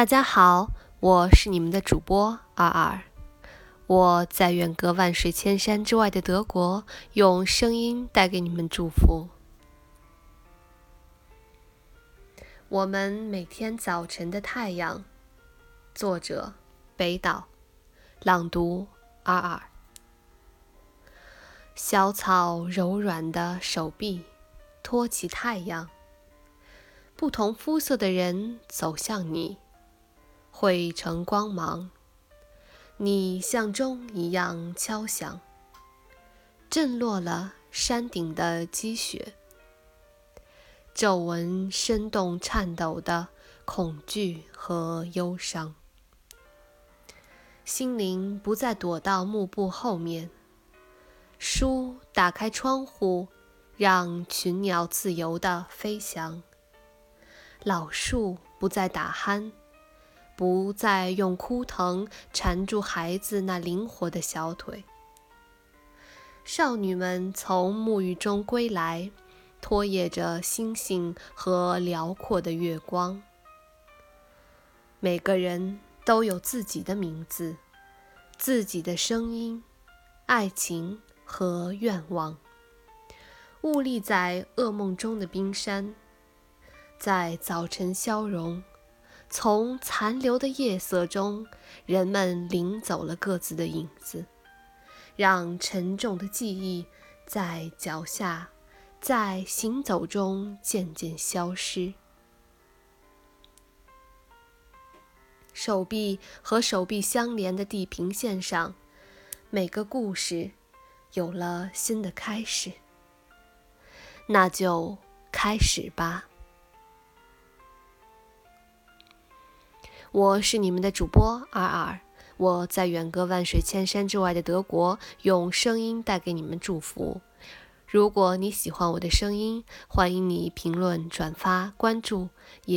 大家好，我是你们的主播二二，我在远隔万水千山之外的德国，用声音带给你们祝福。我们每天早晨的太阳，作者北岛，朗读二二。小草柔软的手臂托起太阳，不同肤色的人走向你。汇成光芒，你像钟一样敲响，震落了山顶的积雪，皱纹生动颤抖的恐惧和忧伤，心灵不再躲到幕布后面，书打开窗户，让群鸟自由地飞翔，老树不再打鼾。不再用枯藤缠住孩子那灵活的小腿。少女们从沐浴中归来，拖曳着星星和辽阔的月光。每个人都有自己的名字，自己的声音，爱情和愿望。兀立在噩梦中的冰山，在早晨消融。从残留的夜色中，人们领走了各自的影子，让沉重的记忆在脚下，在行走中渐渐消失。手臂和手臂相连的地平线上，每个故事有了新的开始。那就开始吧。我是你们的主播二二，我在远隔万水千山之外的德国，用声音带给你们祝福。如果你喜欢我的声音，欢迎你评论、转发、关注，也。